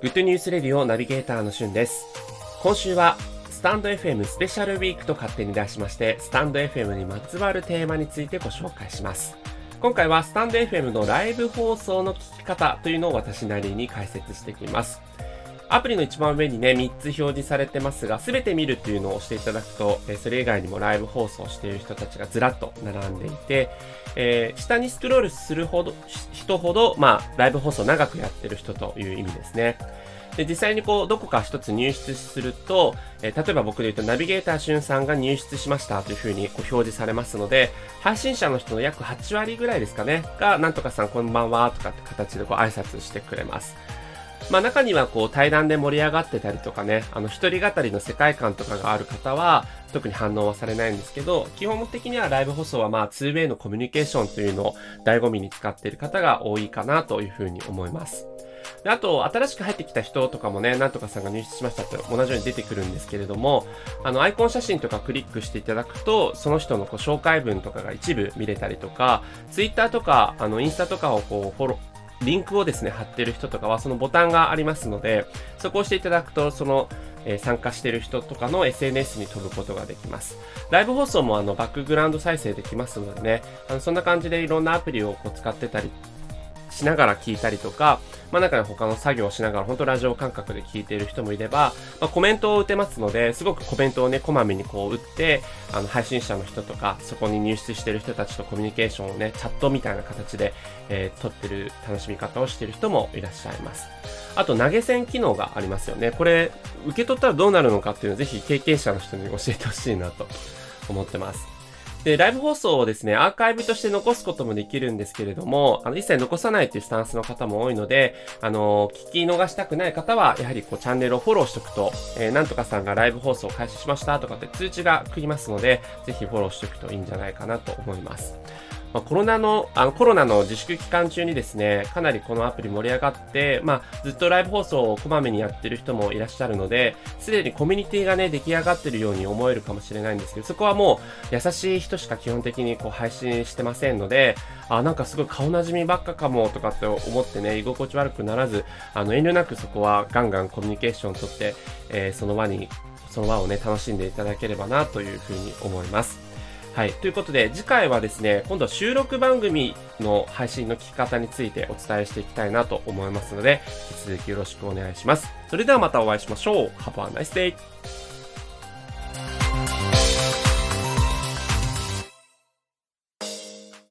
グッドニュースレディオナビゲーターのしゅんです。今週はスタンド FM スペシャルウィークと勝手に出しまして、スタンド FM にまつわるテーマについてご紹介します。今回はスタンド FM のライブ放送の聞き方というのを私なりに解説していきます。アプリの一番上にね、3つ表示されてますが、すべて見るっていうのを押していただくと、えそれ以外にもライブ放送している人たちがずらっと並んでいて、えー、下にスクロールするほど、人ほど、まあ、ライブ放送長くやってる人という意味ですね。で、実際にこう、どこか一つ入室すると、えー、例えば僕で言うと、ナビゲーターしゅんさんが入室しましたというふうにこう表示されますので、配信者の人の約8割ぐらいですかね、が、なんとかさんこんばんはとかって形でこう挨拶してくれます。まあ中にはこう対談で盛り上がってたりとかね、あの一人語りの世界観とかがある方は、特に反応はされないんですけど、基本的にはライブ放送はまあ 2way のコミュニケーションというのを醍醐味に使っている方が多いかなというふうに思います。であと、新しく入ってきた人とかもね、なんとかさんが入室しましたって同じように出てくるんですけれども、あの、アイコン写真とかクリックしていただくと、その人のこう紹介文とかが一部見れたりとか、ツイッターとか、あの、インスタとかをこう、フォロー、リンクをですね、貼ってる人とかはそのボタンがありますので、そこを押していただくと、その、えー、参加してる人とかの SNS に飛ぶことができます。ライブ放送もあのバックグラウンド再生できますのでね、あのそんな感じでいろんなアプリをこう使ってたりしながら聞いたりとか、まあ、中に他の作業をしながら、本当ラジオ感覚で聞いている人もいれば、まあ、コメントを打てますので、すごくコメントをね、こまめにこう打って、あの、配信者の人とか、そこに入室してる人たちとコミュニケーションをね、チャットみたいな形で、えー、撮ってる楽しみ方をしてる人もいらっしゃいます。あと、投げ銭機能がありますよね。これ、受け取ったらどうなるのかっていうのをぜひ経験者の人に教えてほしいなと思ってます。で、ライブ放送をですね、アーカイブとして残すこともできるんですけれども、あの、一切残さないというスタンスの方も多いので、あの、聞き逃したくない方は、やはりこう、チャンネルをフォローしておくと、えー、なんとかさんがライブ放送を開始しましたとかって通知が来ますので、ぜひフォローしておくといいんじゃないかなと思います。まあ、コロナの、あの、コロナの自粛期間中にですね、かなりこのアプリ盛り上がって、まあ、ずっとライブ放送をこまめにやってる人もいらっしゃるので、すでにコミュニティがね、出来上がってるように思えるかもしれないんですけど、そこはもう、優しい人しか基本的にこう配信してませんので、あ、なんかすごい顔なじみばっかかもとかって思ってね、居心地悪くならず、あの、遠慮なくそこはガンガンコミュニケーションをとって、えー、その輪に、その輪をね、楽しんでいただければなというふうに思います。はい。ということで、次回はですね、今度は収録番組の配信の聞き方についてお伝えしていきたいなと思いますので、引き続きよろしくお願いします。それではまたお会いしましょう。Have a nice day!